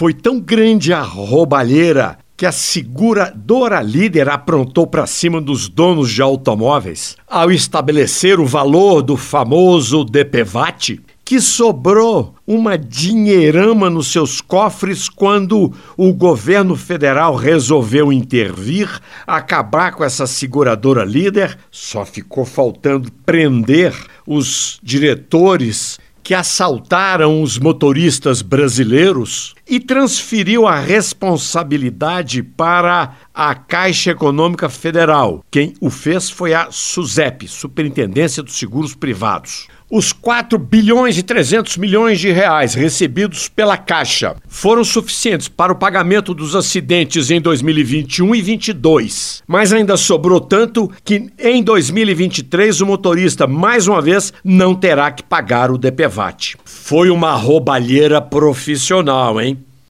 Foi tão grande a roubalheira que a seguradora líder aprontou para cima dos donos de automóveis ao estabelecer o valor do famoso DPVAT, que sobrou uma dinheirama nos seus cofres quando o governo federal resolveu intervir, acabar com essa seguradora líder. Só ficou faltando prender os diretores que assaltaram os motoristas brasileiros e transferiu a responsabilidade para a Caixa Econômica Federal. Quem o fez foi a SUSEP, Superintendência dos Seguros Privados. Os 4 bilhões e 300 milhões de reais recebidos pela Caixa foram suficientes para o pagamento dos acidentes em 2021 e 2022, mas ainda sobrou tanto que em 2023 o motorista mais uma vez não terá que pagar o DPVAT. Foi uma roubalheira profissional, hein?